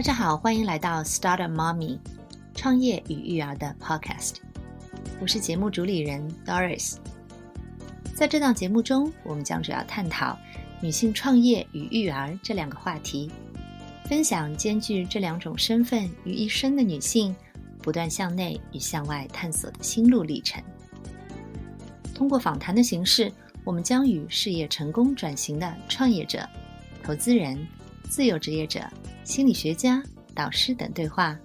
大家好，欢迎来到 Start a Mommy 创业与育儿的 Podcast。我是节目主理人 Doris。在这档节目中，我们将主要探讨女性创业与育儿这两个话题，分享兼具这两种身份于一身的女性不断向内与向外探索的心路历程。通过访谈的形式，我们将与事业成功转型的创业者、投资人、自由职业者。心理学家、导师等对话，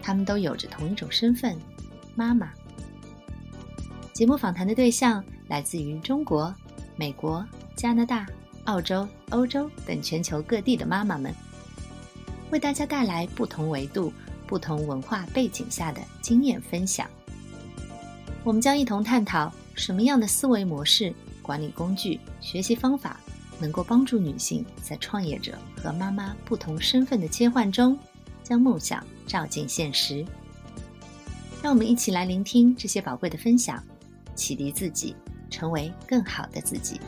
他们都有着同一种身份——妈妈。节目访谈的对象来自于中国、美国、加拿大、澳洲、欧洲等全球各地的妈妈们，为大家带来不同维度、不同文化背景下的经验分享。我们将一同探讨什么样的思维模式、管理工具、学习方法。能够帮助女性在创业者和妈妈不同身份的切换中，将梦想照进现实。让我们一起来聆听这些宝贵的分享，启迪自己，成为更好的自己。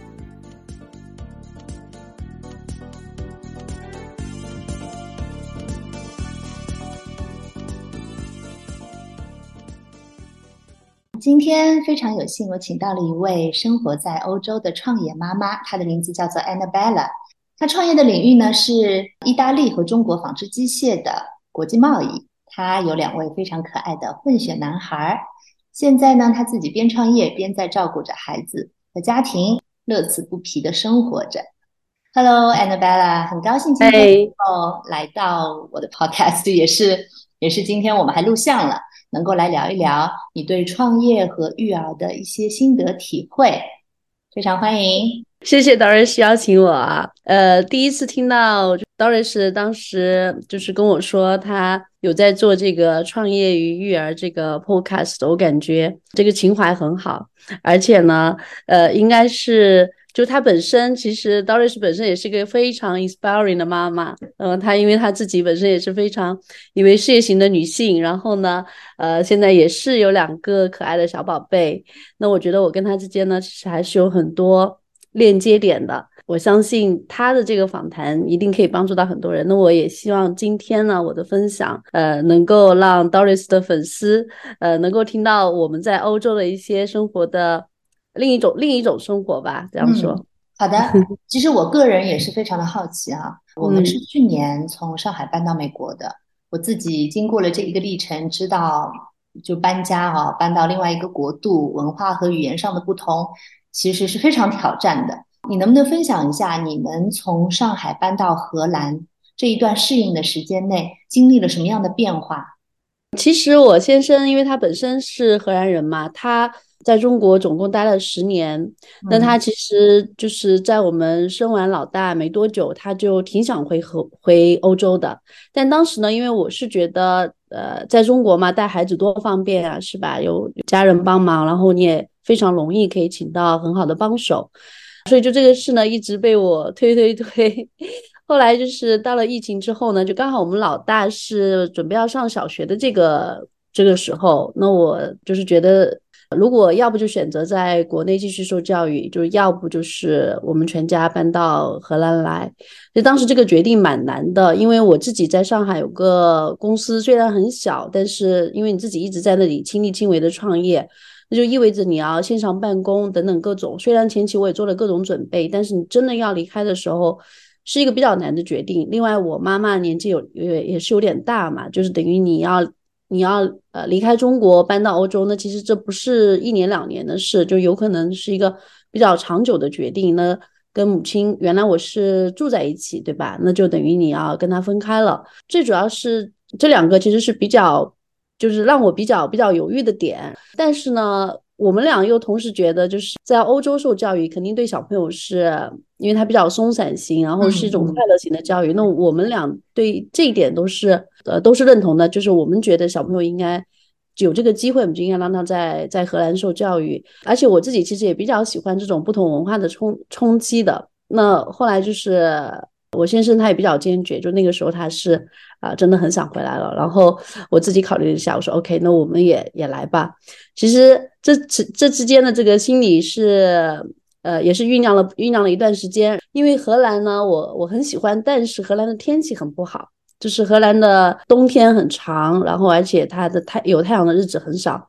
今天非常有幸，我请到了一位生活在欧洲的创业妈妈，她的名字叫做 Annabella。她创业的领域呢是意大利和中国纺织机械的国际贸易。她有两位非常可爱的混血男孩。现在呢，她自己边创业边在照顾着孩子和家庭，乐此不疲的生活着。Hello，Annabella，很高兴今天哦来到我的 Podcast，也是也是今天我们还录像了。能够来聊一聊你对创业和育儿的一些心得体会，非常欢迎。谢谢 Doris 邀请我啊，呃，第一次听到 Doris 当时就是跟我说他有在做这个创业与育儿这个 Podcast，我感觉这个情怀很好，而且呢，呃，应该是。就她本身，其实 Doris 本身也是一个非常 inspiring 的妈妈。嗯，她因为她自己本身也是非常一位事业型的女性，然后呢，呃，现在也是有两个可爱的小宝贝。那我觉得我跟她之间呢，其实还是有很多链接点的。我相信她的这个访谈一定可以帮助到很多人。那我也希望今天呢，我的分享，呃，能够让 Doris 的粉丝，呃，能够听到我们在欧洲的一些生活的。另一种另一种生活吧，这样说。好的，其实我个人也是非常的好奇啊。我们是去年从上海搬到美国的，我自己经过了这一个历程，知道就搬家啊，搬到另外一个国度，文化和语言上的不同，其实是非常挑战的。你能不能分享一下，你们从上海搬到荷兰这一段适应的时间内，经历了什么样的变化？其实我先生，因为他本身是荷兰人嘛，他。在中国总共待了十年，那他其实就是在我们生完老大没多久，他就挺想回和回欧洲的。但当时呢，因为我是觉得，呃，在中国嘛，带孩子多方便啊，是吧？有家人帮忙，然后你也非常容易可以请到很好的帮手，所以就这个事呢，一直被我推推推。后来就是到了疫情之后呢，就刚好我们老大是准备要上小学的这个这个时候，那我就是觉得。如果要不就选择在国内继续受教育，就是要不就是我们全家搬到荷兰来。就当时这个决定蛮难的，因为我自己在上海有个公司，虽然很小，但是因为你自己一直在那里亲力亲为的创业，那就意味着你要线上办公等等各种。虽然前期我也做了各种准备，但是你真的要离开的时候，是一个比较难的决定。另外，我妈妈年纪有也也是有点大嘛，就是等于你要。你要呃离开中国搬到欧洲，那其实这不是一年两年的事，就有可能是一个比较长久的决定。那跟母亲原来我是住在一起，对吧？那就等于你要跟他分开了。最主要是这两个其实是比较，就是让我比较比较犹豫的点。但是呢。我们俩又同时觉得，就是在欧洲受教育，肯定对小朋友是，因为他比较松散型，然后是一种快乐型的教育。那我们俩对这一点都是，呃，都是认同的。就是我们觉得小朋友应该有这个机会，我们就应该让他在在荷兰受教育。而且我自己其实也比较喜欢这种不同文化的冲冲击的。那后来就是。我先生他也比较坚决，就那个时候他是啊，真的很想回来了。然后我自己考虑了一下，我说 OK，那我们也也来吧。其实这这这之间的这个心理是呃，也是酝酿了酝酿了一段时间。因为荷兰呢，我我很喜欢，但是荷兰的天气很不好，就是荷兰的冬天很长，然后而且它的太有太阳的日子很少。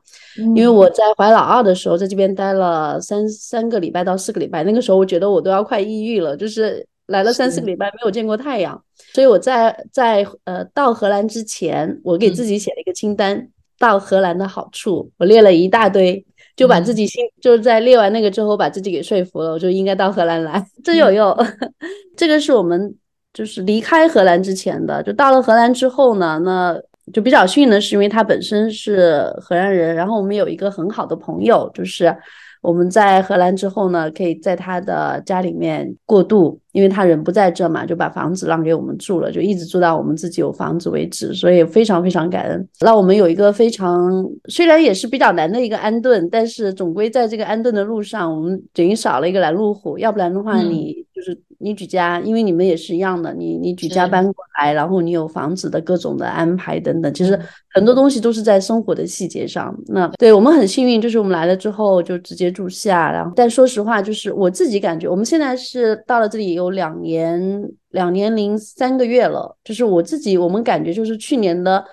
因为我在怀老二的时候，在这边待了三三个礼拜到四个礼拜，那个时候我觉得我都要快抑郁了，就是来了三四个礼拜没有见过太阳。所以我在在呃到荷兰之前，我给自己写了一个清单，到荷兰的好处，我列了一大堆，就把自己心就是在列完那个之后，把自己给说服了，我就应该到荷兰来，真有用。这个是我们就是离开荷兰之前的，就到了荷兰之后呢，那。就比较幸运的是，因为他本身是荷兰人，然后我们有一个很好的朋友，就是我们在荷兰之后呢，可以在他的家里面过渡。因为他人不在这嘛，就把房子让给我们住了，就一直住到我们自己有房子为止，所以非常非常感恩，让我们有一个非常虽然也是比较难的一个安顿，但是总归在这个安顿的路上，我们等于少了一个拦路虎，要不然的话，你就是你举家，因为你们也是一样的，你你举家搬过来，然后你有房子的各种的安排等等，其实很多东西都是在生活的细节上。那对我们很幸运，就是我们来了之后就直接住下，然后但说实话，就是我自己感觉，我们现在是到了这里有。两年两年零三个月了，就是我自己，我们感觉就是去年的，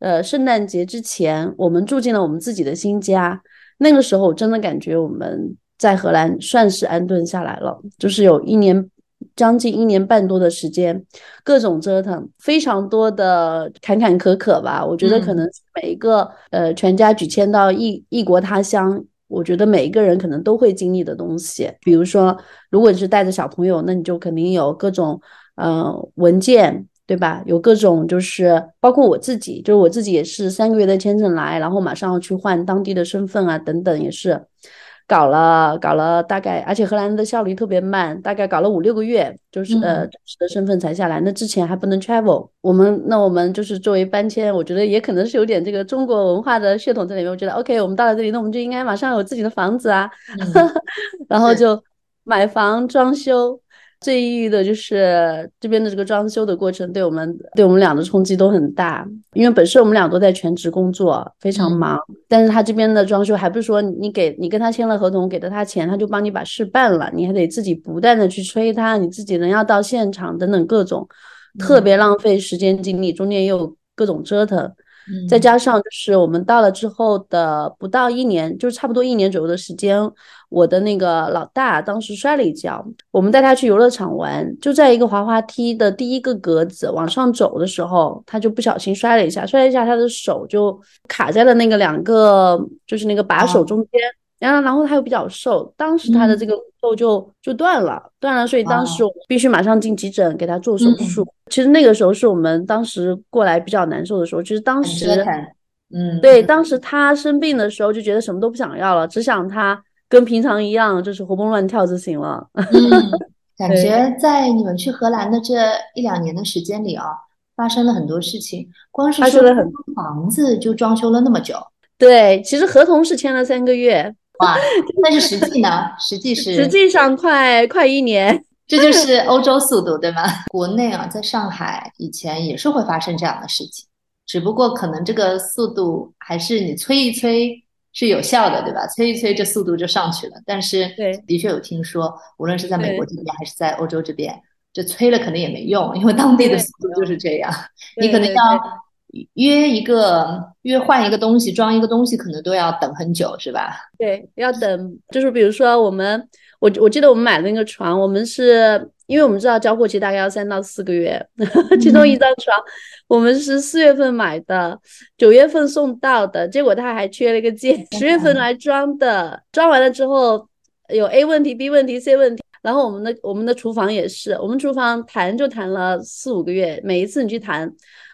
呃，圣诞节之前，我们住进了我们自己的新家。那个时候，我真的感觉我们在荷兰算是安顿下来了，就是有一年将近一年半多的时间，各种折腾，非常多的坎坎坷坷吧。我觉得可能每一个呃全家举迁到异异国他乡。我觉得每一个人可能都会经历的东西，比如说，如果你是带着小朋友，那你就肯定有各种，呃，文件，对吧？有各种，就是包括我自己，就是我自己也是三个月的签证来，然后马上要去换当地的身份啊，等等，也是。搞了搞了大概，而且荷兰的效率特别慢，大概搞了五六个月，就是呃正式的身份才下来。那之前还不能 travel，我们那我们就是作为搬迁，我觉得也可能是有点这个中国文化的血统在里面。我觉得 OK，我们到了这里，那我们就应该马上有自己的房子啊，然后就买房装修。最抑郁的就是这边的这个装修的过程，对我们对我们俩的冲击都很大。因为本身我们俩都在全职工作，非常忙。但是他这边的装修，还不是说你给你跟他签了合同，给了他钱，他就帮你把事办了，你还得自己不断的去催他，你自己人要到现场等等各种，特别浪费时间精力，中间又有各种折腾。再加上就是我们到了之后的不到一年，就是差不多一年左右的时间，我的那个老大当时摔了一跤，我们带他去游乐场玩，就在一个滑滑梯的第一个格子往上走的时候，他就不小心摔了一下，摔了一下，他的手就卡在了那个两个就是那个把手中间。然后，然后他又比较瘦，当时他的这个骨头就就断了，断了，所以当时我必须马上进急诊给他做手术。其实那个时候是我们当时过来比较难受的时候。就是当时，嗯，对，当时他生病的时候就觉得什么都不想要了，只想他跟平常一样，就是活蹦乱跳就行了。嗯，感觉在你们去荷兰的这一两年的时间里啊，发生了很多事情，光是说房子就装修了那么久。对，其实合同是签了三个月。哇，但是实际呢？实际是实际上快快一年，这就是欧洲速度，对吗？国内啊，在上海以前也是会发生这样的事情，只不过可能这个速度还是你催一催是有效的，对吧？催一催，这速度就上去了。但是，对，的确有听说，无论是在美国这边还是在欧洲这边，这催了可能也没用，因为当地的速度就是这样，你可能要。约一个约换一个东西装一个东西，可能都要等很久，是吧？对，要等，就是比如说我们，我我记得我们买那个床，我们是因为我们知道交货期大概要三到四个月，其中一张床我们是四月份买的，九月份送到的，结果他还缺了一个件，十月份来装的，装完了之后有 A 问题、B 问题、C 问题，然后我们的我们的厨房也是，我们厨房谈就谈了四五个月，每一次你去谈。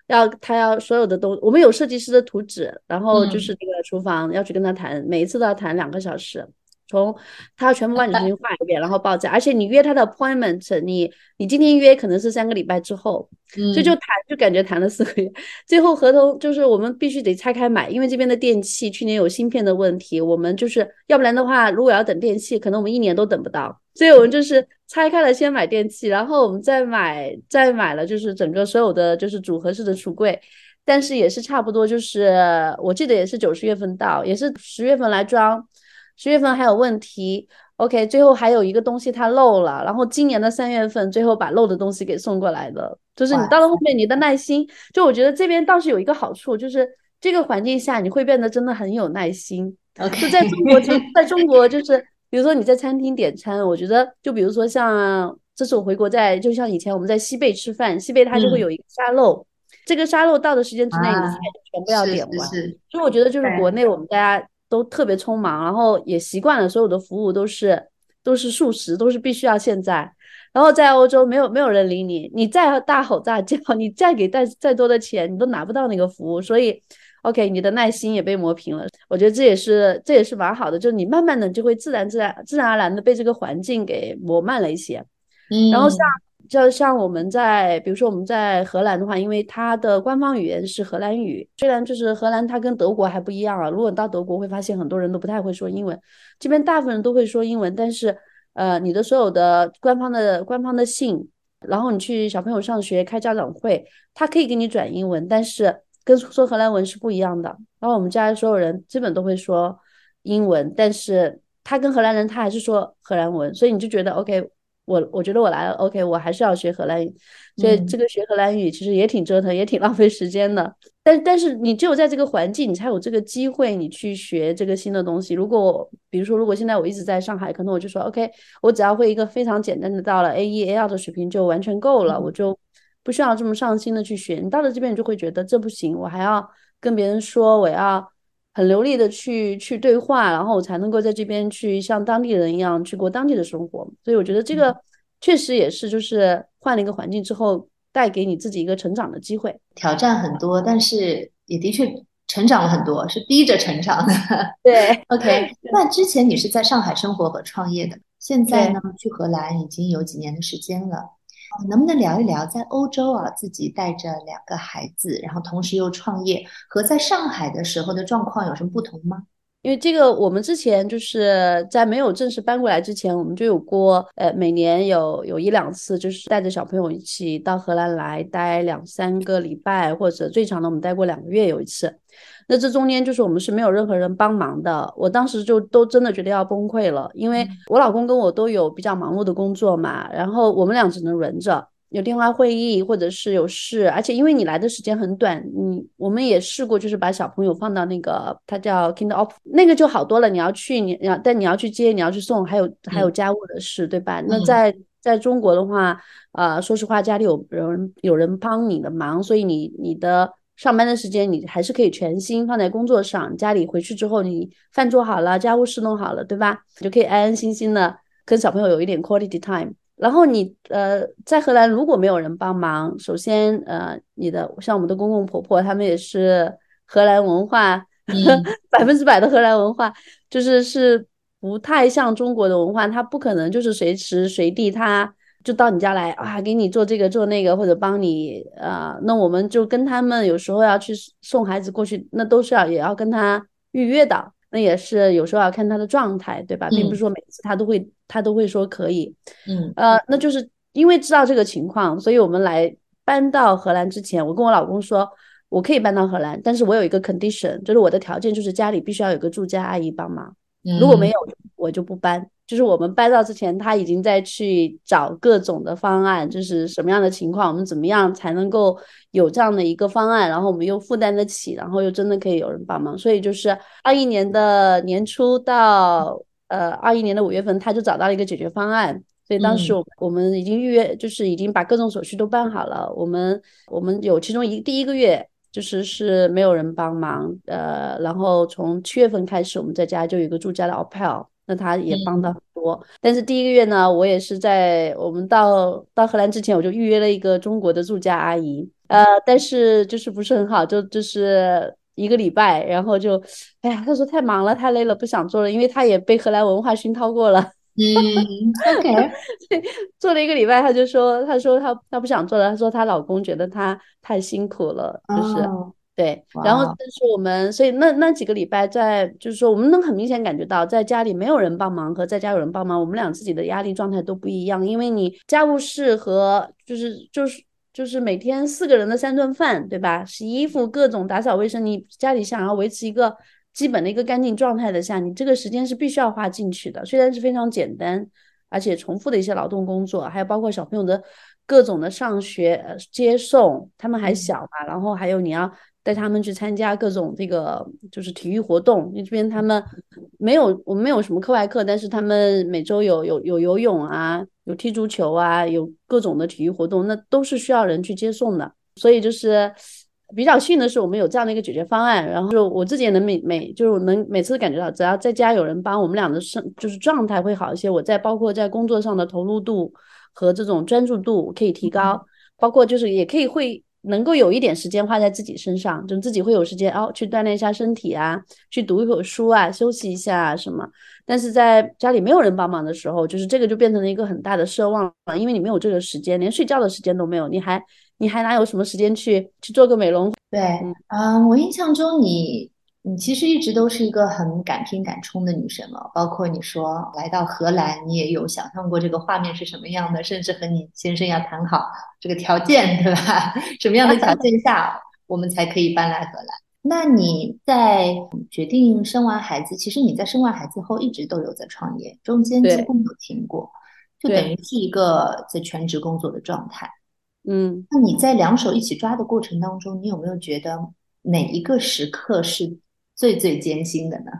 要他要所有的东，我们有设计师的图纸，然后就是那个厨房要去跟他谈，每一次都要谈两个小时，从他全部帮你重新画一遍，然后报价，而且你约他的 appointment，你你今天约可能是三个礼拜之后，所以就谈就感觉谈了四个月，最后合同就是我们必须得拆开买，因为这边的电器去年有芯片的问题，我们就是要不然的话，如果要等电器，可能我们一年都等不到，所以我们就是。拆开了先买电器，然后我们再买再买了就是整个所有的就是组合式的橱柜，但是也是差不多就是我记得也是九十月份到，也是十月份来装，十月份还有问题，OK，最后还有一个东西它漏了，然后今年的三月份最后把漏的东西给送过来的，就是你到了后面你的耐心，就我觉得这边倒是有一个好处，就是这个环境下你会变得真的很有耐心。就在中国，就在中国就是，比如说你在餐厅点餐，我觉得就比如说像这次我回国在，就像以前我们在西贝吃饭，西贝它就会有一个沙漏，这个沙漏到的时间之内，你的菜全部要点完。所以我觉得就是国内我们大家。都特别匆忙，然后也习惯了所有的服务都是都是速食，都是必须要现在。然后在欧洲没有没有人理你，你再大吼大叫，你再给再再多的钱，你都拿不到那个服务。所以，OK，你的耐心也被磨平了。我觉得这也是这也是蛮好的，就是你慢慢的就会自然自然自然而然的被这个环境给磨慢了一些。嗯，然后像。就像我们在，比如说我们在荷兰的话，因为它的官方语言是荷兰语，虽然就是荷兰它跟德国还不一样啊。如果你到德国会发现很多人都不太会说英文，这边大部分人都会说英文，但是呃，你的所有的官方的官方的信，然后你去小朋友上学开家长会，他可以给你转英文，但是跟说荷兰文是不一样的。然后我们家所有人基本都会说英文，但是他跟荷兰人他还是说荷兰文，所以你就觉得 OK。我我觉得我来了，OK，我还是要学荷兰语，所以这个学荷兰语其实也挺折腾，也挺浪费时间的。但但是你只有在这个环境，你才有这个机会，你去学这个新的东西。如果比如说，如果现在我一直在上海，可能我就说 OK，我只要会一个非常简单的，到了 A 一 A 二的水平就完全够了，我就不需要这么上心的去学。你到了这边，你就会觉得这不行，我还要跟别人说，我要。很流利的去去对话，然后我才能够在这边去像当地人一样去过当地的生活。所以我觉得这个确实也是，就是换了一个环境之后，带给你自己一个成长的机会。挑战很多，但是也的确成长了很多，是逼着成长的。对，OK。那之前你是在上海生活和创业的，现在呢去荷兰已经有几年的时间了。能不能聊一聊在欧洲啊，自己带着两个孩子，然后同时又创业，和在上海的时候的状况有什么不同吗？因为这个，我们之前就是在没有正式搬过来之前，我们就有过，呃，每年有有一两次，就是带着小朋友一起到荷兰来待两三个礼拜，或者最长的我们待过两个月有一次。那这中间就是我们是没有任何人帮忙的，我当时就都真的觉得要崩溃了，因为我老公跟我都有比较忙碌的工作嘛，然后我们俩只能轮着，有电话会议或者是有事，而且因为你来的时间很短，你我们也试过，就是把小朋友放到那个他叫 Kind of，那个就好多了，你要去你要但你要去接，你要去送，还有还有家务的事，对吧？那在在中国的话，呃，说实话，家里有人有人帮你的忙，所以你你的。上班的时间你还是可以全心放在工作上，家里回去之后你饭做好了，家务事弄好了，对吧？你就可以安安心心的跟小朋友有一点 quality time。然后你呃在荷兰如果没有人帮忙，首先呃你的像我们的公公婆婆他们也是荷兰文化，百分之百的荷兰文化，就是是不太像中国的文化，他不可能就是随时随地他。就到你家来啊，给你做这个做那个，或者帮你啊，那我们就跟他们有时候要去送孩子过去，那都是要也要跟他预约的，那也是有时候要看他的状态，对吧？并不是说每次他都会他都会说可以，嗯，呃，那就是因为知道这个情况，所以我们来搬到荷兰之前，我跟我老公说，我可以搬到荷兰，但是我有一个 condition，就是我的条件就是家里必须要有个住家阿姨帮忙，如果没有，我就不搬。就是我们搬到之前，他已经在去找各种的方案，就是什么样的情况，我们怎么样才能够有这样的一个方案，然后我们又负担得起，然后又真的可以有人帮忙。所以就是二一年的年初到呃二一年的五月份，他就找到了一个解决方案。所以当时我我们已经预约，就是已经把各种手续都办好了。我们我们有其中一第一个月就是是没有人帮忙，呃，然后从七月份开始，我们在家就有一个住家的 OPEL，。那他也帮到很多，但是第一个月呢，我也是在我们到到荷兰之前，我就预约了一个中国的住家阿姨，呃，但是就是不是很好，就就是一个礼拜，然后就，哎呀，他说太忙了，太累了，不想做了，因为他也被荷兰文化熏陶过了，嗯，OK，做了一个礼拜，她就说，她说她她不想做了，她说她老公觉得她太辛苦了，就是。对，然后但是我们，所以那那几个礼拜在，就是说我们能很明显感觉到，在家里没有人帮忙和在家有人帮忙，我们俩自己的压力状态都不一样。因为你家务事和就是就是就是每天四个人的三顿饭，对吧？洗衣服、各种打扫卫生，你家里想要维持一个基本的一个干净状态的下，你这个时间是必须要花进去的。虽然是非常简单而且重复的一些劳动工作，还有包括小朋友的各种的上学、接送，他们还小嘛，然后还有你要。带他们去参加各种这个就是体育活动，因为这边他们没有我们没有什么课外课，但是他们每周有有有游泳啊，有踢足球啊，有各种的体育活动，那都是需要人去接送的。所以就是比较幸运的是，我们有这样的一个解决方案。然后就我自己也能每每就是能每次感觉到，只要在家有人帮，我们俩的生就是状态会好一些。我在包括在工作上的投入度和这种专注度可以提高，包括就是也可以会。能够有一点时间花在自己身上，就自己会有时间哦，去锻炼一下身体啊，去读一会儿书啊，休息一下什么。但是在家里没有人帮忙的时候，就是这个就变成了一个很大的奢望了，因为你没有这个时间，连睡觉的时间都没有，你还你还哪有什么时间去去做个美容？对，嗯，我印象中你。你其实一直都是一个很敢拼敢冲的女生了，包括你说来到荷兰，你也有想象过这个画面是什么样的，甚至和你先生要谈好这个条件，对吧？什么样的条件下我们才可以搬来荷兰？那你在决定生完孩子，其实你在生完孩子后一直都有在创业，中间几乎没有停过，就等于是一个在全职工作的状态。嗯，那你在两手一起抓的过程当中，你有没有觉得哪一个时刻是？最最艰辛的呢？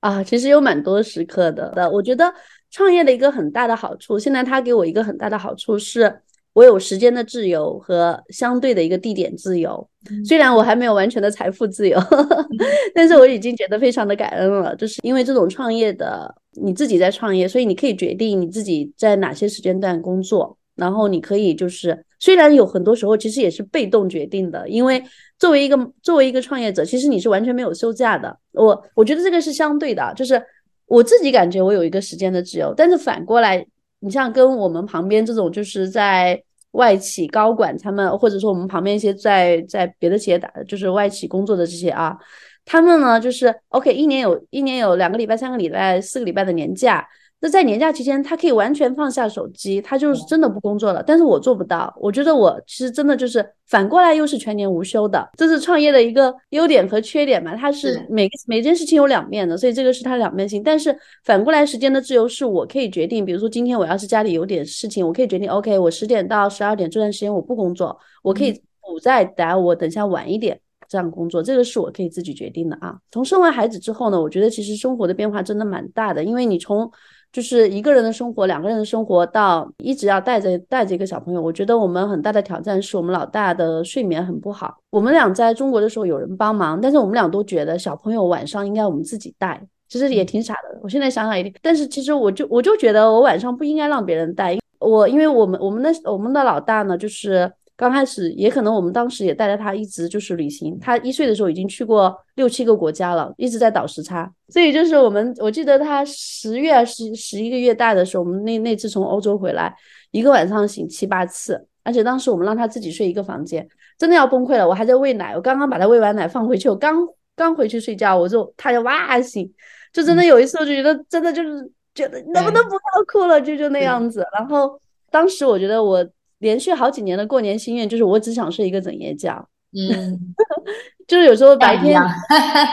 啊，其实有蛮多时刻的。我觉得创业的一个很大的好处，现在它给我一个很大的好处是，我有时间的自由和相对的一个地点自由。虽然我还没有完全的财富自由，但是我已经觉得非常的感恩了。就是因为这种创业的，你自己在创业，所以你可以决定你自己在哪些时间段工作。然后你可以就是，虽然有很多时候其实也是被动决定的，因为作为一个作为一个创业者，其实你是完全没有休假的。我我觉得这个是相对的，就是我自己感觉我有一个时间的自由，但是反过来，你像跟我们旁边这种就是在外企高管他们，或者说我们旁边一些在在别的企业打就是外企工作的这些啊，他们呢就是 OK，一年有一年有两个礼拜、三个礼拜、四个礼拜的年假。那在年假期间，他可以完全放下手机，他就是真的不工作了。但是我做不到，我觉得我其实真的就是反过来又是全年无休的，这是创业的一个优点和缺点嘛。它是每个每件事情有两面的，所以这个是它两面性。但是反过来，时间的自由是我可以决定，比如说今天我要是家里有点事情，我可以决定，OK，我十点到十二点这段时间我不工作，我可以补在打我等下晚一点这样工作，这个是我可以自己决定的啊。从生完孩子之后呢，我觉得其实生活的变化真的蛮大的，因为你从就是一个人的生活，两个人的生活，到一直要带着带着一个小朋友，我觉得我们很大的挑战是我们老大的睡眠很不好。我们俩在中国的时候有人帮忙，但是我们俩都觉得小朋友晚上应该我们自己带，其实也挺傻的。我现在想想一定，但是其实我就我就觉得我晚上不应该让别人带，我因为我们我们的我们的老大呢，就是。刚开始也可能我们当时也带着他一直就是旅行，他一岁的时候已经去过六七个国家了，一直在倒时差。所以就是我们，我记得他十月十十一个月大的时候，我们那那次从欧洲回来，一个晚上醒七八次，而且当时我们让他自己睡一个房间，真的要崩溃了。我还在喂奶，我刚刚把他喂完奶放回去，我刚刚回去睡觉，我就他就哇醒，就真的有一次我就觉得真的就是觉得能不能不要哭了，就就那样子。然后当时我觉得我。连续好几年的过年心愿就是我只想睡一个整夜觉。嗯，就是有时候白天，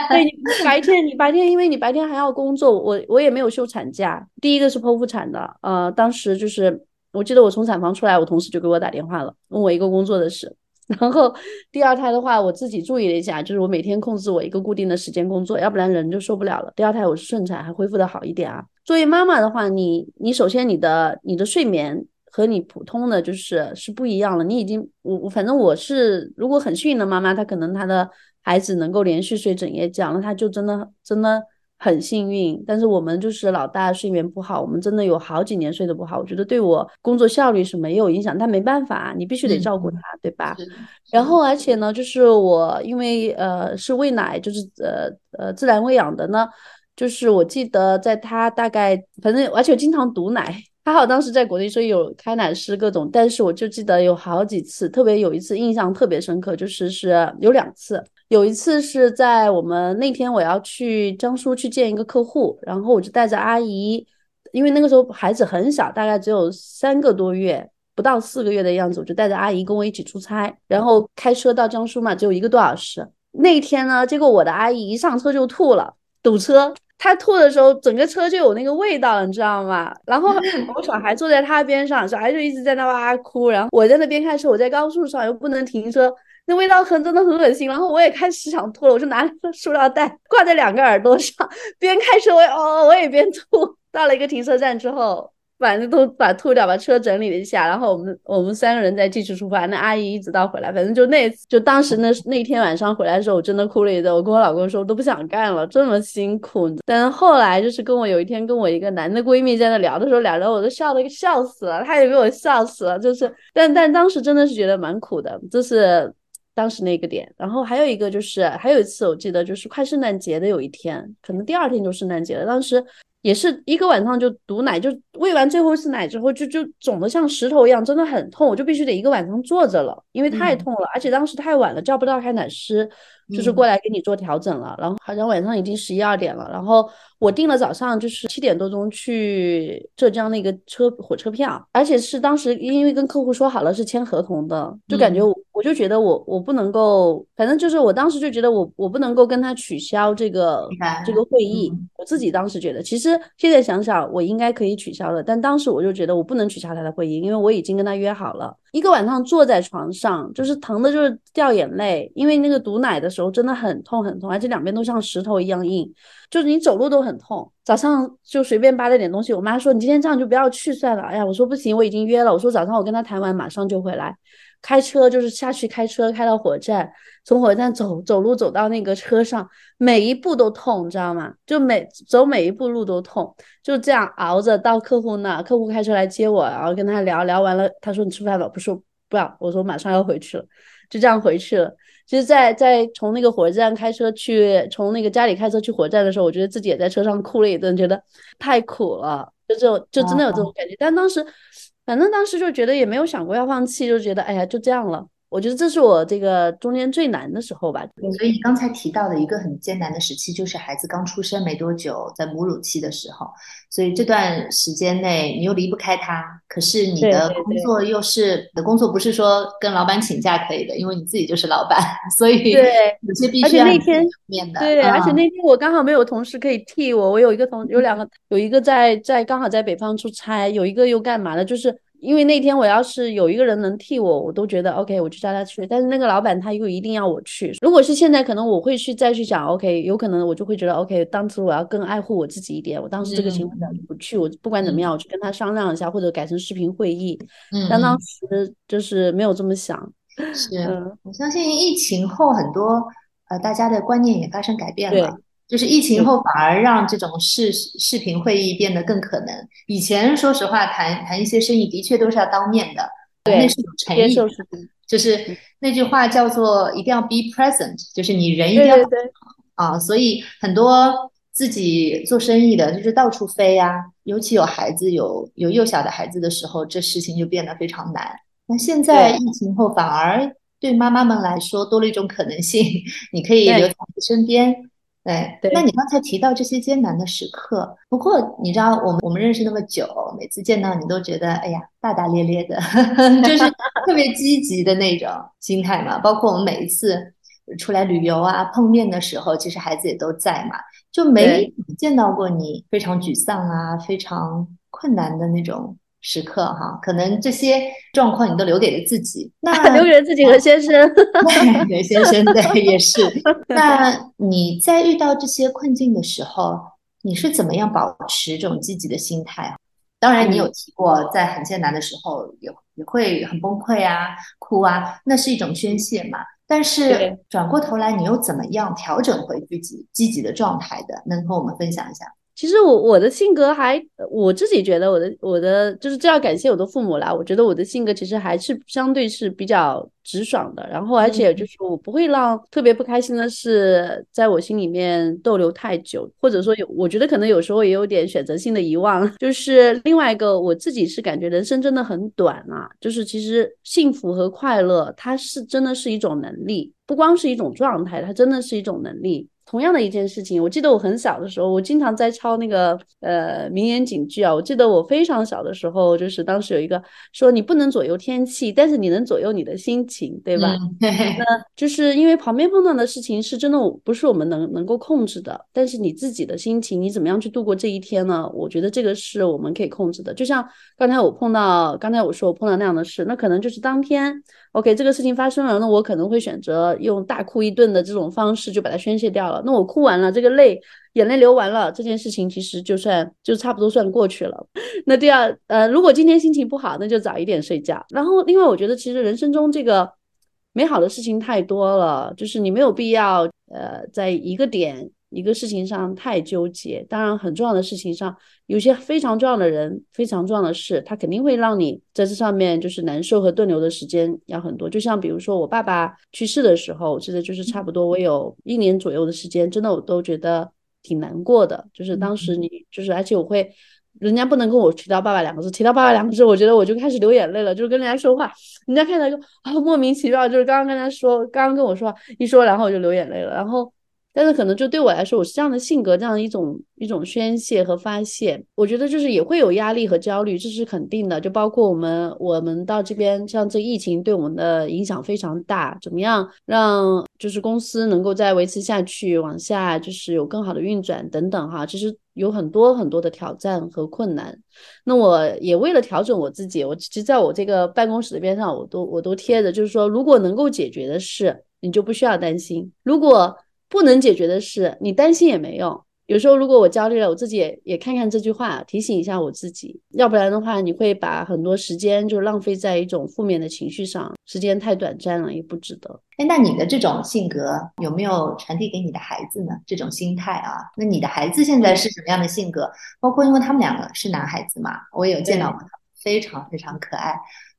对你，白天你白天，因为你白天还要工作，我我也没有休产假。第一个是剖腹产的，呃，当时就是我记得我从产房出来，我同事就给我打电话了，问我一个工作的事。然后第二胎的话，我自己注意了一下，就是我每天控制我一个固定的时间工作，要不然人就受不了了。第二胎我是顺产，还恢复的好一点啊。作为妈妈的话，你你首先你的你的睡眠。和你普通的就是是不一样了。你已经我我反正我是如果很幸运的妈妈，她可能她的孩子能够连续睡整夜觉，那她就真的真的很幸运。但是我们就是老大睡眠不好，我们真的有好几年睡得不好。我觉得对我工作效率是没有影响，但没办法，你必须得照顾他，对吧？然后而且呢，就是我因为呃是喂奶，就是呃呃自然喂养的呢，就是我记得在他大概反正而且经常堵奶。还好当时在国内，所以有开奶师各种，但是我就记得有好几次，特别有一次印象特别深刻，就是是有两次，有一次是在我们那天我要去江苏去见一个客户，然后我就带着阿姨，因为那个时候孩子很小，大概只有三个多月，不到四个月的样子，我就带着阿姨跟我一起出差，然后开车到江苏嘛，只有一个多小时。那天呢，结果我的阿姨一上车就吐了。堵车。他吐的时候，整个车就有那个味道了，你知道吗？然后我小孩坐在他边上，小孩就一直在那哇哇哭。然后我在那边开车，我在高速上又不能停车，那味道很真的很恶心。然后我也开始想吐了，我就拿了个塑料袋挂在两个耳朵上，边开车我也哦我也边吐。到了一个停车站之后。反正都把吐掉，把车整理了一下，然后我们我们三个人再继续出发。那阿姨一直到回来，反正就那就当时那那天晚上回来的时候，我真的哭了一顿。我跟我老公说，我都不想干了，这么辛苦。但是后来就是跟我有一天跟我一个男的闺蜜在那聊的时候，俩人我都笑的笑死了，他也被我笑死了。就是但但当时真的是觉得蛮苦的，就是当时那个点。然后还有一个就是还有一次我记得就是快圣诞节的有一天，可能第二天就圣诞节了，当时。也是一个晚上就堵奶，就喂完最后一次奶之后，就就肿得像石头一样，真的很痛，我就必须得一个晚上坐着了，因为太痛了，而且当时太晚了，叫不到开奶师。就是过来给你做调整了，然后好像晚上已经十一二点了，然后我订了早上就是七点多钟去浙江那个车火车票，而且是当时因为跟客户说好了是签合同的，就感觉我我就觉得我我不能够，反正就是我当时就觉得我我不能够跟他取消这个这个会议，我自己当时觉得，其实现在想想我应该可以取消的，但当时我就觉得我不能取消他的会议，因为我已经跟他约好了。一个晚上坐在床上，就是疼的，就是掉眼泪，因为那个堵奶的时候真的很痛很痛，而且两边都像石头一样硬，就是你走路都很痛。早上就随便扒了点东西，我妈说你今天这样就不要去算了。哎呀，我说不行，我已经约了。我说早上我跟他谈完马上就回来，开车就是下去开车开到火车站，从火车站走走路走到那个车上，每一步都痛，你知道吗？就每走每一步路都痛，就这样熬着到客户那，客户开车来接我，然后跟他聊聊完了，他说你吃饭吧，不说不要，我说马上要回去了，就这样回去了。其实，在在从那个火车站开车去，从那个家里开车去火车站的时候，我觉得自己也在车上哭了一顿，觉得太苦了，就这种就真的有这种感觉。但当时，反正当时就觉得也没有想过要放弃，就觉得哎呀，就这样了。我觉得这是我这个中间最难的时候吧。所以刚才提到的一个很艰难的时期，就是孩子刚出生没多久，在母乳期的时候。所以这段时间内你又离不开他，可是你的工作又是你的工作，不是说跟老板请假可以的，因为你自己就是老板，所以对有些必须要面的。对，而且那天我刚好没有同事可以替我，我有一个同有两个，有一个在在刚好在北方出差，有一个又干嘛的，就是。因为那天我要是有一个人能替我，我都觉得 OK，我就叫他去。但是那个老板他又一定要我去。如果是现在，可能我会去再去想 OK，有可能我就会觉得 OK，当时我要更爱护我自己一点。我当时这个情况下不去，我不管怎么样，我去跟他商量一下，或者改成视频会议。嗯，但当时就是没有这么想。是，我相信疫情后很多呃大家的观念也发生改变了。就是疫情后反而让这种视视频会议变得更可能。以前说实话，谈谈一些生意的确都是要当面的，对那是有诚意。就是那句话叫做“一定要 be present”，就是你人一定要啊。所以很多自己做生意的，就是到处飞呀，尤其有孩子、有有幼小的孩子的时候，这事情就变得非常难。那现在疫情后反而对妈妈们来说多了一种可能性，你可以留在身边。对，那你刚才提到这些艰难的时刻，不过你知道，我们我们认识那么久，每次见到你都觉得，哎呀，大大咧咧的，就是特别积极的那种心态嘛。包括我们每一次出来旅游啊，碰面的时候，其实孩子也都在嘛，就没见到过你非常沮丧啊，非常困难的那种。时刻哈，可能这些状况你都留给了自己，那 留给了自己和 先生，对先生对也是。那你在遇到这些困境的时候，你是怎么样保持这种积极的心态？当然，你有提过，在很艰难的时候也也会很崩溃啊、哭啊，那是一种宣泄嘛。但是转过头来，你又怎么样调整回自己积极的状态的？能和我们分享一下？其实我我的性格还我自己觉得我的我的就是这要感谢我的父母啦。我觉得我的性格其实还是相对是比较直爽的，然后而且就是我不会让特别不开心的事在我心里面逗留太久，或者说有我觉得可能有时候也有点选择性的遗忘。就是另外一个我自己是感觉人生真的很短啊，就是其实幸福和快乐它是真的是一种能力，不光是一种状态，它真的是一种能力。同样的一件事情，我记得我很小的时候，我经常在抄那个呃名言警句啊。我记得我非常小的时候，就是当时有一个说你不能左右天气，但是你能左右你的心情，对吧？那就是因为旁边碰到的事情是真的不是我们能能够控制的，但是你自己的心情，你怎么样去度过这一天呢？我觉得这个是我们可以控制的。就像刚才我碰到，刚才我说我碰到那样的事，那可能就是当天。OK，这个事情发生了，那我可能会选择用大哭一顿的这种方式就把它宣泄掉了。那我哭完了，这个泪眼泪流完了，这件事情其实就算就差不多算过去了。那第二，呃，如果今天心情不好，那就早一点睡觉。然后，另外我觉得其实人生中这个美好的事情太多了，就是你没有必要呃在一个点。一个事情上太纠结，当然很重要的事情上，有些非常重要的人，非常重要的事，他肯定会让你在这上面就是难受和顿留的时间要很多。就像比如说我爸爸去世的时候，记得就是差不多我有一年左右的时间，真的我都觉得挺难过的。就是当时你就是，而且我会，人家不能跟我提到爸爸两个字，提到爸爸两个字，我觉得我就开始流眼泪了，就是跟人家说话，人家看到就啊莫名其妙，就是刚刚跟他说，刚刚跟我说一说，然后我就流眼泪了，然后。但是可能就对我来说，我是这样的性格，这样一种一种宣泄和发泄，我觉得就是也会有压力和焦虑，这是肯定的。就包括我们我们到这边，像这疫情对我们的影响非常大，怎么样让就是公司能够再维持下去，往下就是有更好的运转等等哈，其实有很多很多的挑战和困难。那我也为了调整我自己，我其实在我这个办公室的边上，我都我都贴着，就是说如果能够解决的事，你就不需要担心；如果不能解决的事，你担心也没用。有时候，如果我焦虑了，我自己也也看看这句话，提醒一下我自己。要不然的话，你会把很多时间就浪费在一种负面的情绪上，时间太短暂了，也不值得。哎，那你的这种性格有没有传递给你的孩子呢？这种心态啊，那你的孩子现在是什么样的性格？包括因为他们两个是男孩子嘛，我也有见到过他们，非常非常可爱，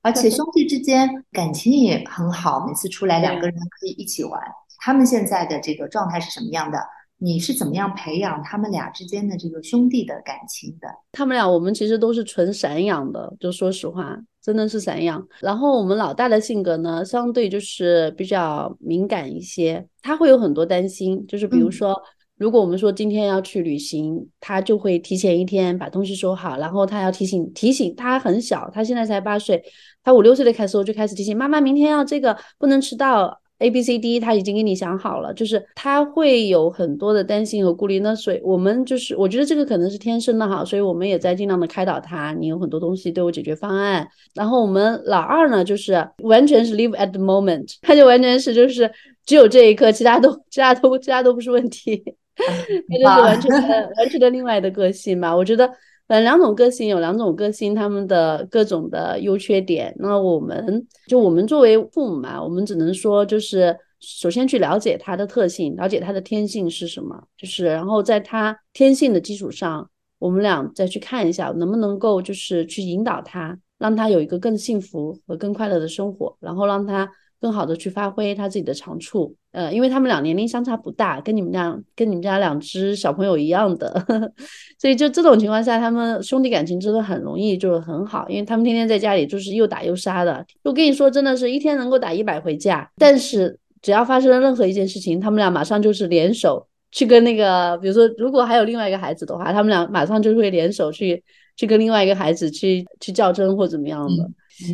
而且兄弟之间感情也很好，每次出来两个人可以一起玩。他们现在的这个状态是什么样的？你是怎么样培养他们俩之间的这个兄弟的感情的？他们俩，我们其实都是纯散养的，就说实话，真的是散养。然后我们老大的性格呢，相对就是比较敏感一些，他会有很多担心，就是比如说，如果我们说今天要去旅行，他就会提前一天把东西收好，然后他要提醒提醒，他很小，他现在才八岁，他五六岁的开始我就开始提醒妈妈，明天要这个不能迟到。A B C D，他已经给你想好了，就是他会有很多的担心和顾虑。那所以我们就是，我觉得这个可能是天生的哈，所以我们也在尽量的开导他。你有很多东西都有解决方案。然后我们老二呢，就是完全是 live at the moment，他就完全是就是只有这一刻，其他都其他都其他都不是问题，他就是完全的 完全的另外的个性吧。我觉得。嗯，两种个性有两种个性，他们的各种的优缺点。那我们就我们作为父母嘛，我们只能说就是首先去了解他的特性，了解他的天性是什么，就是然后在他天性的基础上，我们俩再去看一下能不能够就是去引导他，让他有一个更幸福和更快乐的生活，然后让他。更好的去发挥他自己的长处，呃，因为他们俩年龄相差不大，跟你们家跟你们家两只小朋友一样的，所以就这种情况下，他们兄弟感情真的很容易就是很好，因为他们天天在家里就是又打又杀的。我跟你说，真的是一天能够打一百回架，但是只要发生了任何一件事情，他们俩马上就是联手去跟那个，比如说如果还有另外一个孩子的话，他们俩马上就会联手去去跟另外一个孩子去去较真或怎么样的。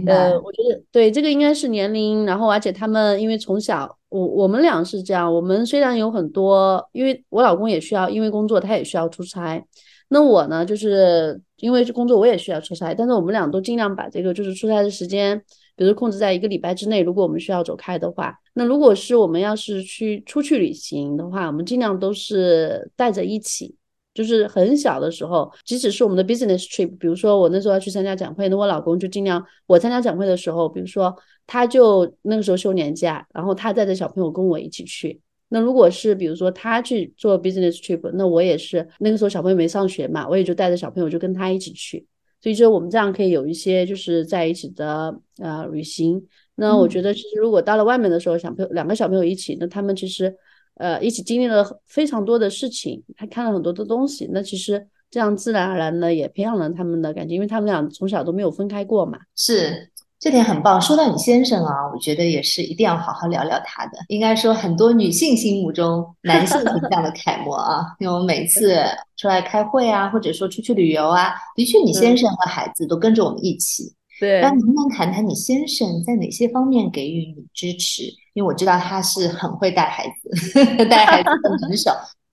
呃，我觉得对这个应该是年龄，然后而且他们因为从小，我我们俩是这样，我们虽然有很多，因为我老公也需要，因为工作他也需要出差，那我呢，就是因为工作我也需要出差，但是我们俩都尽量把这个就是出差的时间，比如控制在一个礼拜之内，如果我们需要走开的话，那如果是我们要是去出去旅行的话，我们尽量都是带着一起。就是很小的时候，即使是我们的 business trip，比如说我那时候要去参加展会，那我老公就尽量我参加展会的时候，比如说他就那个时候休年假，然后他带着小朋友跟我一起去。那如果是比如说他去做 business trip，那我也是那个时候小朋友没上学嘛，我也就带着小朋友就跟他一起去。所以就我们这样可以有一些就是在一起的呃旅行。那我觉得其实如果到了外面的时候，小朋友两个小朋友一起，那他们其实。呃，一起经历了非常多的事情，还看了很多的东西。那其实这样自然而然的也培养了他们的感情，因为他们俩从小都没有分开过嘛。是，这点很棒。说到你先生啊，我觉得也是一定要好好聊聊他的。应该说，很多女性心目中男性形象的楷模啊。因为我每次出来开会啊，或者说出去旅游啊，的确，你先生和孩子都跟着我们一起。对。那能不能谈谈你先生在哪些方面给予你支持？因为我知道他是很会带孩子，带孩子很成熟。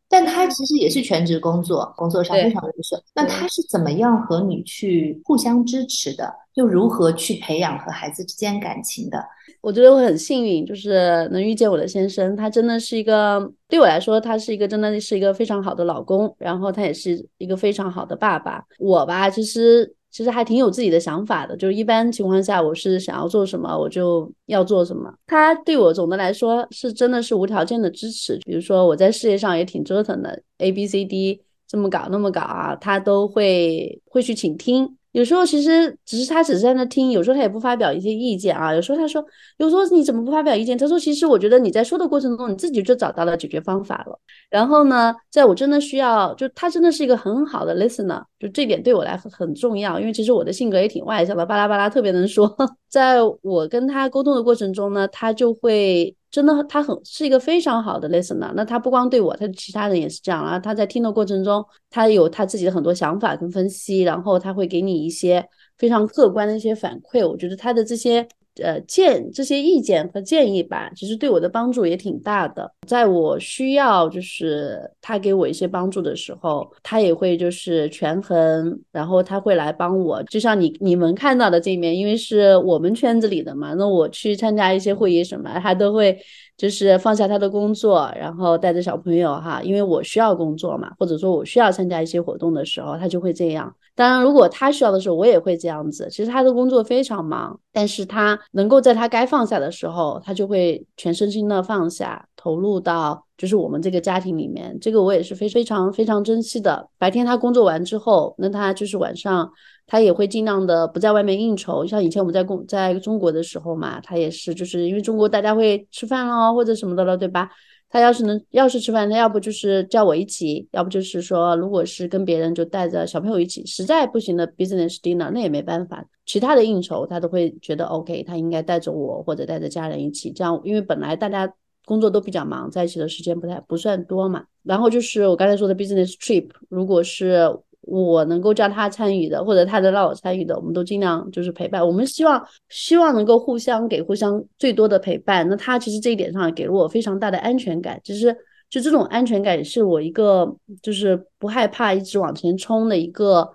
但他其实也是全职工作，工作上非常优秀。那他是怎么样和你去互相支持的？又如何去培养和孩子之间感情的？我觉得我很幸运，就是能遇见我的先生。他真的是一个对我来说，他是一个真的是一个非常好的老公，然后他也是一个非常好的爸爸。我吧，其实。其实还挺有自己的想法的，就是一般情况下，我是想要做什么，我就要做什么。他对我总的来说是真的是无条件的支持。比如说我在事业上也挺折腾的，A B C D 这么搞那么搞啊，他都会会去倾听。有时候其实只是他只是在那听，有时候他也不发表一些意见啊。有时候他说，有时候你怎么不发表意见？他说，其实我觉得你在说的过程中，你自己就找到了解决方法了。然后呢，在我真的需要，就他真的是一个很好的 listener，就这点对我来很重要。因为其实我的性格也挺外向的，巴拉巴拉特别能说。在我跟他沟通的过程中呢，他就会。真的，他很是一个非常好的 listener。那他不光对我，他其他人也是这样啊。他在听的过程中，他有他自己的很多想法跟分析，然后他会给你一些非常客观的一些反馈。我觉得他的这些。呃，建这些意见和建议吧，其实对我的帮助也挺大的。在我需要就是他给我一些帮助的时候，他也会就是权衡，然后他会来帮我。就像你你们看到的这一面，因为是我们圈子里的嘛，那我去参加一些会议什么，他都会就是放下他的工作，然后带着小朋友哈，因为我需要工作嘛，或者说我需要参加一些活动的时候，他就会这样。当然，如果他需要的时候，我也会这样子。其实他的工作非常忙，但是他能够在他该放下的时候，他就会全身心的放下，投入到就是我们这个家庭里面。这个我也是非非常非常珍惜的。白天他工作完之后，那他就是晚上，他也会尽量的不在外面应酬。像以前我们在工在中国的时候嘛，他也是就是因为中国大家会吃饭咯或者什么的了，对吧？他要是能，要是吃饭，他要不就是叫我一起，要不就是说，如果是跟别人就带着小朋友一起，实在不行的 business dinner 那也没办法。其他的应酬他都会觉得 OK，他应该带着我或者带着家人一起，这样，因为本来大家工作都比较忙，在一起的时间不太不算多嘛。然后就是我刚才说的 business trip，如果是。我能够叫他参与的，或者他能让我参与的，我们都尽量就是陪伴。我们希望希望能够互相给互相最多的陪伴。那他其实这一点上给了我非常大的安全感。其实就这种安全感，是我一个就是不害怕一直往前冲的一个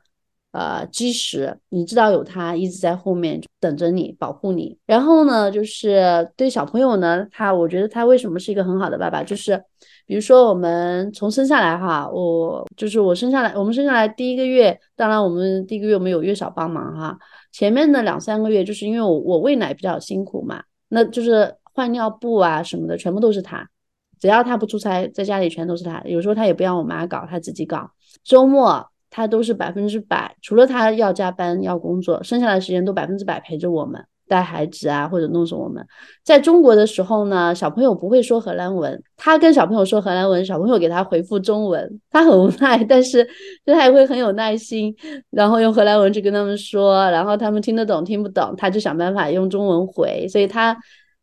呃基石。你知道有他一直在后面等着你，保护你。然后呢，就是对小朋友呢，他我觉得他为什么是一个很好的爸爸，就是。比如说，我们从生下来哈，我就是我生下来，我们生下来第一个月，当然我们第一个月我们有月嫂帮忙哈。前面的两三个月，就是因为我我喂奶比较辛苦嘛，那就是换尿布啊什么的，全部都是他。只要他不出差，在家里全都是他。有时候他也不让我妈搞，他自己搞。周末他都是百分之百，除了他要加班要工作，剩下的时间都百分之百陪着我们。带孩子啊，或者弄什么？我们在中国的时候呢，小朋友不会说荷兰文，他跟小朋友说荷兰文，小朋友给他回复中文，他很无奈，但是就他也会很有耐心，然后用荷兰文去跟他们说，然后他们听得懂听不懂，他就想办法用中文回。所以他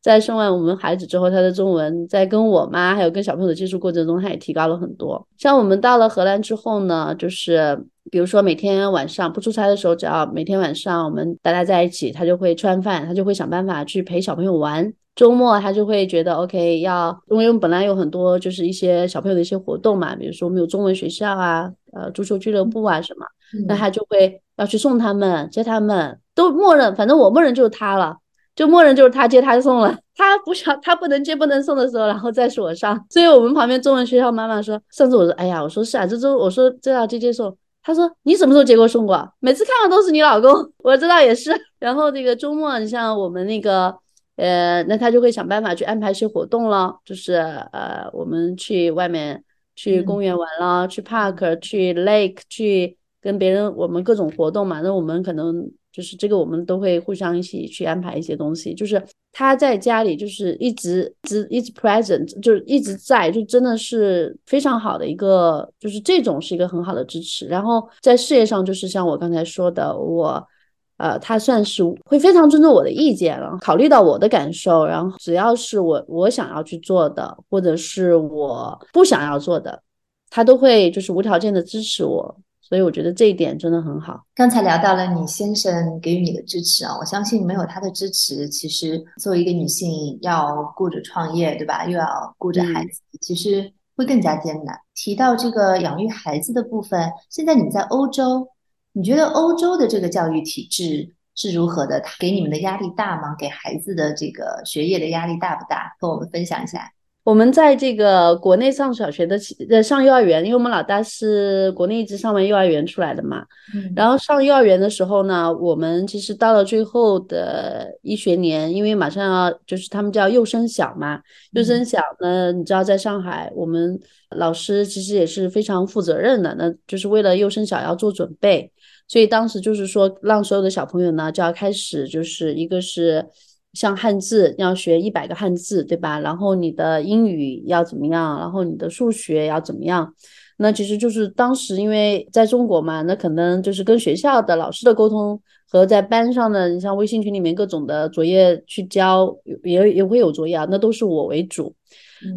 在生完我们孩子之后，他的中文在跟我妈还有跟小朋友的接触过程中，他也提高了很多。像我们到了荷兰之后呢，就是。比如说每天晚上不出差的时候，只要每天晚上我们大家在一起，他就会吃完饭，他就会想办法去陪小朋友玩。周末他就会觉得 OK，要因为我们本来有很多就是一些小朋友的一些活动嘛，比如说我们有中文学校啊，呃，足球俱乐部啊什么，那他就会要去送他们、接他们，都默认，反正我默认就是他了，就默认就是他接他送了。他不想他不能接不能送的时候，然后再是我上。所以我们旁边中文学校妈妈说，上次我说，哎呀，我说是啊，这周我说这要接接送。他说：“你什么时候接过送过？每次看到都是你老公。我知道也是。然后这个周末，你像我们那个，呃，那他就会想办法去安排一些活动了，就是呃，我们去外面去公园玩了，去 park，去 lake，去跟别人我们各种活动嘛。那我们可能。”就是这个，我们都会互相一起去安排一些东西。就是他在家里，就是一直、直一直 present，就是一直在，就真的是非常好的一个，就是这种是一个很好的支持。然后在事业上，就是像我刚才说的，我。呃，他算是会非常尊重我的意见了，考虑到我的感受，然后只要是我我想要去做的，或者是我不想要做的，他都会就是无条件的支持我。所以我觉得这一点真的很好。刚才聊到了你先生给予你的支持啊，我相信没有他的支持，其实作为一个女性要顾着创业，对吧？又要顾着孩子，其实会更加艰难。提到这个养育孩子的部分，现在你在欧洲，你觉得欧洲的这个教育体制是如何的？他给你们的压力大吗？给孩子的这个学业的压力大不大？和我们分享一下。我们在这个国内上小学的，呃，上幼儿园，因为我们老大是国内一直上完幼儿园出来的嘛，嗯，然后上幼儿园的时候呢，我们其实到了最后的一学年，因为马上要就是他们叫幼升小嘛，幼升小呢，你知道在上海，我们老师其实也是非常负责任的，那就是为了幼升小要做准备，所以当时就是说让所有的小朋友呢就要开始就是一个是。像汉字要学一百个汉字，对吧？然后你的英语要怎么样？然后你的数学要怎么样？那其实就是当时因为在中国嘛，那可能就是跟学校的老师的沟通和在班上的，你像微信群里面各种的作业去交，也也会有作业啊，那都是我为主。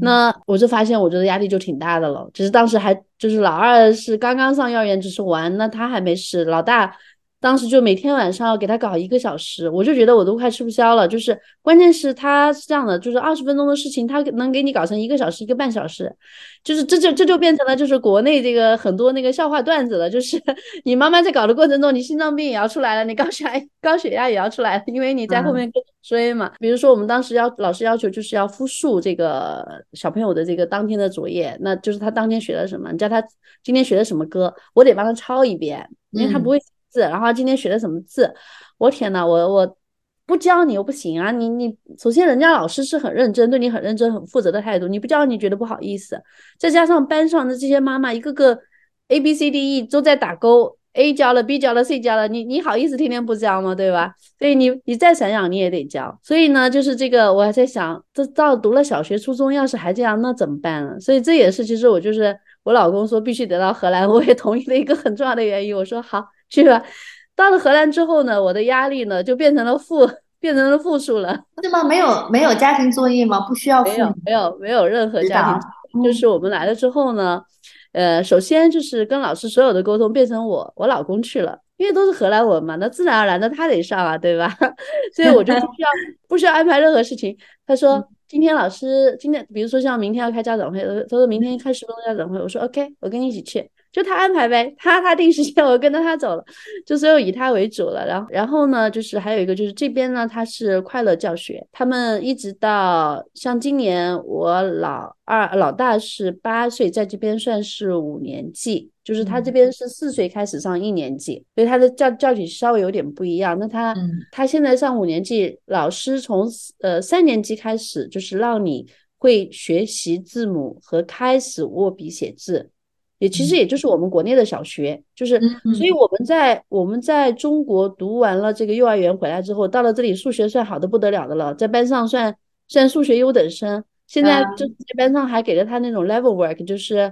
那我就发现我觉得压力就挺大的了。其实当时还就是老二是刚刚上幼儿园，只是玩，那他还没事，老大。当时就每天晚上要给他搞一个小时，我就觉得我都快吃不消了。就是关键是他是这样的，就是二十分钟的事情，他能给你搞成一个小时、一个半小时，就是这就这就变成了就是国内这个很多那个笑话段子了。就是 你妈妈在搞的过程中，你心脏病也要出来了，你高血压 高血压也要出来了，因为你在后面跟追嘛。比如说我们当时要老师要求就是要复述这个小朋友的这个当天的作业，那就是他当天学了什么，你叫他今天学的什么歌，我得帮他抄一遍，因为他不会。字，然后今天学的什么字？我天呐，我我不教你又不行啊！你你首先人家老师是很认真，对你很认真、很负责的态度，你不教你觉得不好意思。再加上班上的这些妈妈一个个 A B C D E 都在打勾，A 教了，B 教了，C 教了，你你好意思天天不教吗？对吧？所以你你再散养你也得教。所以呢，就是这个我还在想，这到读了小学、初中，要是还这样，那怎么办呢？所以这也是其实我就是我老公说必须得到荷兰，我也同意的一个很重要的原因。我说好。是吧？到了荷兰之后呢，我的压力呢就变成了负，变成了负数了。是吗？没有没有家庭作业吗？不需要？没有没有没有任何家庭。就是我们来了之后呢，呃，首先就是跟老师所有的沟通变成我我老公去了，因为都是荷兰文嘛，那自然而然的他得上啊，对吧？所以我就不需要不需要安排任何事情。他说今天老师今天，比如说像明天要开家长会，他说明天开十分钟家长会，我说 OK，我跟你一起去。就他安排呗，他他定时间，我跟着他走了，就所有以他为主了。然后然后呢，就是还有一个就是这边呢，他是快乐教学，他们一直到像今年我老二老大是八岁，在这边算是五年级，就是他这边是四岁开始上一年级，所以他的教教体稍微有点不一样。那他他现在上五年级，老师从呃三年级开始就是让你会学习字母和开始握笔写字。也其实也就是我们国内的小学，就是，所以我们在我们在中国读完了这个幼儿园回来之后，到了这里数学算好的不得了的了，在班上算算数学优等生。现在就在班上还给了他那种 level work，就是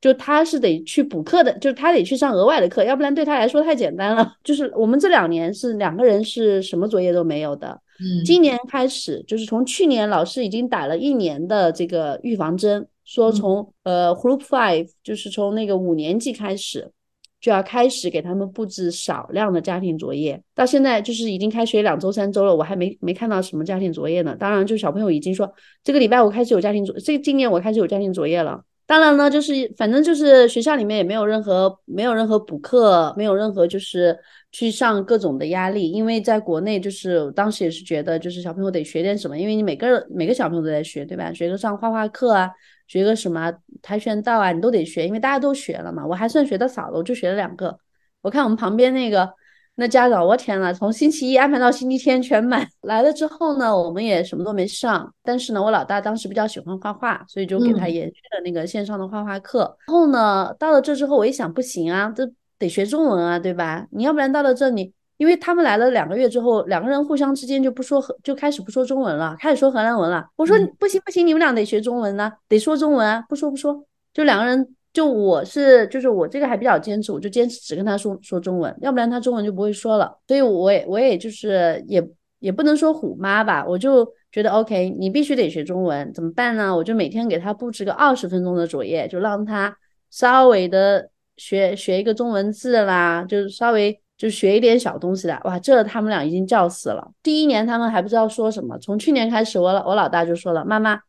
就他是得去补课的，就是他得去上额外的课，要不然对他来说太简单了。就是我们这两年是两个人是什么作业都没有的，今年开始就是从去年老师已经打了一年的这个预防针。说从呃 group five 就是从那个五年级开始就要开始给他们布置少量的家庭作业，到现在就是已经开学两周三周了，我还没没看到什么家庭作业呢。当然，就小朋友已经说这个礼拜我开始有家庭作，这今年我开始有家庭作业了。当然呢，就是反正就是学校里面也没有任何没有任何补课，没有任何就是去上各种的压力，因为在国内就是当时也是觉得就是小朋友得学点什么，因为你每个每个小朋友都在学，对吧？学个上画画课啊。学个什么跆拳道啊，你都得学，因为大家都学了嘛。我还算学的少的，我就学了两个。我看我们旁边那个那家长，我天呐，从星期一安排到星期天全满。来了之后呢，我们也什么都没上。但是呢，我老大当时比较喜欢画画，所以就给他延续了那个线上的画画课。然后呢，到了这之后，我一想不行啊，这得学中文啊，对吧？你要不然到了这里。因为他们来了两个月之后，两个人互相之间就不说，就开始不说中文了，开始说荷兰文了。我说不行不行，你们俩得学中文呢，得说中文啊，不说不说，就两个人就我是，就是我这个还比较坚持，我就坚持只跟他说说中文，要不然他中文就不会说了。所以我也我也就是也也不能说虎妈吧，我就觉得 OK，你必须得学中文，怎么办呢？我就每天给他布置个二十分钟的作业，就让他稍微的学学一个中文字啦，就是稍微就学一点小东西的。哇，这他们俩已经叫死了。第一年他们还不知道说什么，从去年开始，我老我老大就说了，妈妈。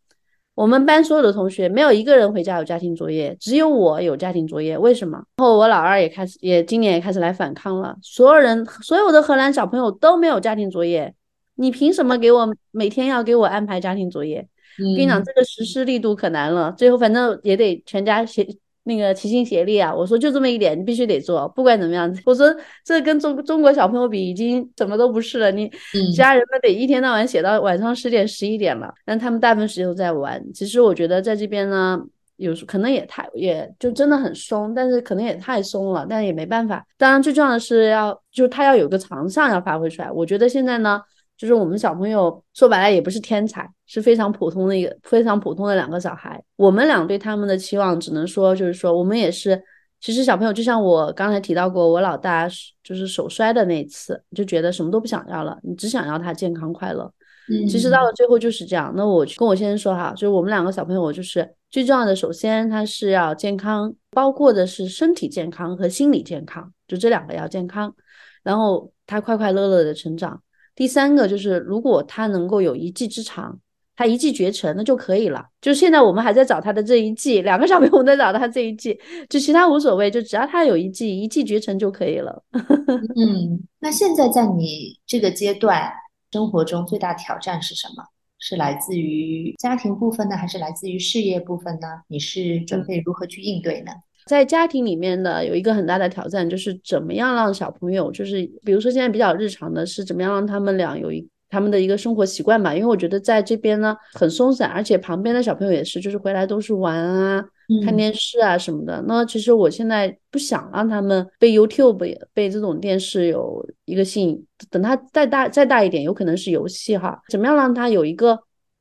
我们班所有的同学没有一个人回家有家庭作业，只有我有家庭作业。为什么？然后我老二也开始，也今年也开始来反抗了。所有人，所有的荷兰小朋友都没有家庭作业，你凭什么给我每天要给我安排家庭作业？跟你讲，这个实施力度可难了。最后反正也得全家写。那个齐心协力啊！我说就这么一点，你必须得做，不管怎么样。我说这跟中中国小朋友比，已经什么都不是了。你家人们得一天到晚写到晚上十点十一点了，但他们大部分时间都在玩。其实我觉得在这边呢，有时可能也太也就真的很松，但是可能也太松了，但也没办法。当然最重要的是要，就他要有个长项要发挥出来。我觉得现在呢。就是我们小朋友说白了也不是天才，是非常普通的一个非常普通的两个小孩。我们俩对他们的期望只能说就是说，我们也是。其实小朋友就像我刚才提到过，我老大就是手摔的那一次，就觉得什么都不想要了，你只想要他健康快乐。嗯，其实到了最后就是这样。那我跟我先生说哈，就是我们两个小朋友就是最重要的，首先他是要健康，包括的是身体健康和心理健康，就这两个要健康，然后他快快乐乐的成长。第三个就是，如果他能够有一技之长，他一技绝成，那就可以了。就现在我们还在找他的这一技，两个小朋友在找他这一技，就其他无所谓，就只要他有一技，一技绝成就可以了。嗯，那现在在你这个阶段生活中最大挑战是什么？是来自于家庭部分呢，还是来自于事业部分呢？你是准备如何去应对呢？在家庭里面的有一个很大的挑战，就是怎么样让小朋友，就是比如说现在比较日常的是怎么样让他们俩有一他们的一个生活习惯吧。因为我觉得在这边呢很松散，而且旁边的小朋友也是，就是回来都是玩啊、看电视啊什么的。那其实我现在不想让他们被 YouTube 被这种电视有一个吸引，等他再大再大一点，有可能是游戏哈。怎么样让他有一个？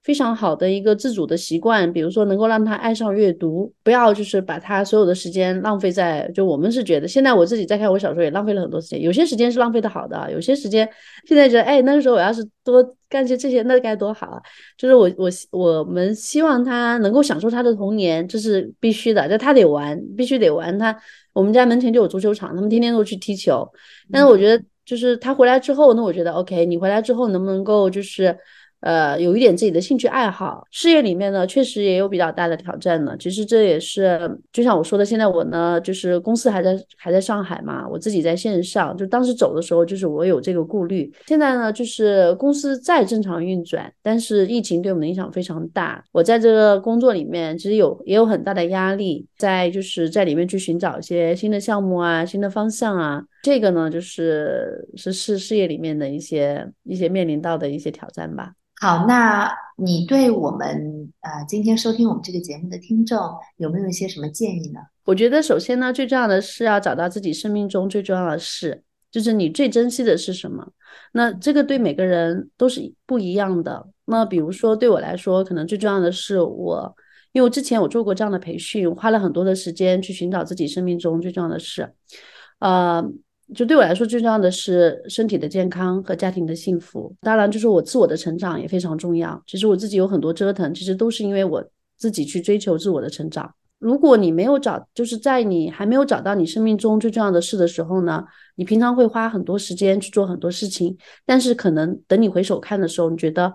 非常好的一个自主的习惯，比如说能够让他爱上阅读，不要就是把他所有的时间浪费在就我们是觉得现在我自己在看我小时候也浪费了很多时间，有些时间是浪费的好的，有些时间现在觉得哎那个时候我要是多干些这些那该多好啊！就是我我我们希望他能够享受他的童年，这是必须的，就他得玩，必须得玩。他我们家门前就有足球场，他们天天都去踢球。但是我觉得就是他回来之后，那我觉得 OK，你回来之后能不能够就是。呃，有一点自己的兴趣爱好，事业里面呢，确实也有比较大的挑战呢。其实这也是，就像我说的，现在我呢，就是公司还在还在上海嘛，我自己在线上。就当时走的时候，就是我有这个顾虑。现在呢，就是公司在正常运转，但是疫情对我们的影响非常大。我在这个工作里面，其实有也有很大的压力，在就是在里面去寻找一些新的项目啊，新的方向啊。这个呢，就是是事事业里面的一些一些面临到的一些挑战吧。好，那你对我们呃今天收听我们这个节目的听众有没有一些什么建议呢？我觉得首先呢，最重要的是要找到自己生命中最重要的事，就是你最珍惜的是什么。那这个对每个人都是不一样的。那比如说对我来说，可能最重要的是我，因为我之前我做过这样的培训，花了很多的时间去寻找自己生命中最重要的事，呃。就对我来说，最重要的是身体的健康和家庭的幸福。当然，就是我自我的成长也非常重要。其实我自己有很多折腾，其实都是因为我自己去追求自我的成长。如果你没有找，就是在你还没有找到你生命中最重要的事的时候呢，你平常会花很多时间去做很多事情，但是可能等你回首看的时候，你觉得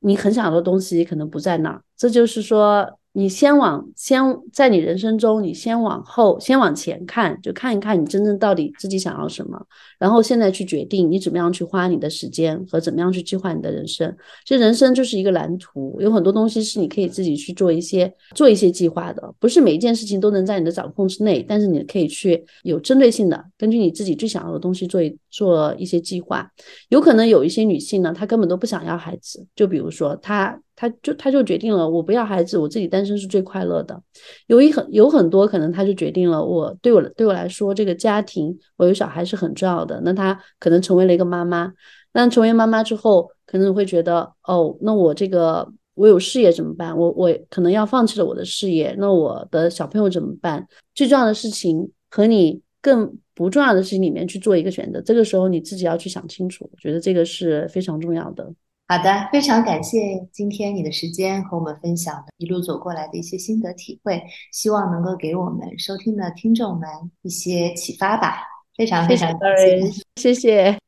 你很想要的东西可能不在那儿。这就是说。你先往先在你人生中，你先往后，先往前看，就看一看你真正到底自己想要什么，然后现在去决定你怎么样去花你的时间和怎么样去计划你的人生。其实人生就是一个蓝图，有很多东西是你可以自己去做一些做一些计划的，不是每一件事情都能在你的掌控之内，但是你可以去有针对性的根据你自己最想要的东西做一做一些计划。有可能有一些女性呢，她根本都不想要孩子，就比如说她。他就他就决定了，我不要孩子，我自己单身是最快乐的。有一很有很多可能，他就决定了，我对我对我来说，这个家庭，我有小孩是很重要的。那他可能成为了一个妈妈，那成为妈妈之后，可能会觉得，哦，那我这个我有事业怎么办？我我可能要放弃了我的事业，那我的小朋友怎么办？最重要的事情和你更不重要的事情里面去做一个选择，这个时候你自己要去想清楚。我觉得这个是非常重要的。好的，非常感谢今天你的时间和我们分享的一路走过来的一些心得体会，希望能够给我们收听的听众们一些启发吧。非常非常感谢，谢谢。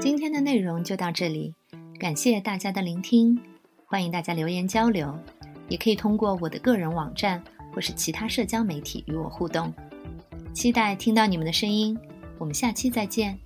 今天的内容就到这里，感谢大家的聆听，欢迎大家留言交流，也可以通过我的个人网站或是其他社交媒体与我互动。期待听到你们的声音，我们下期再见。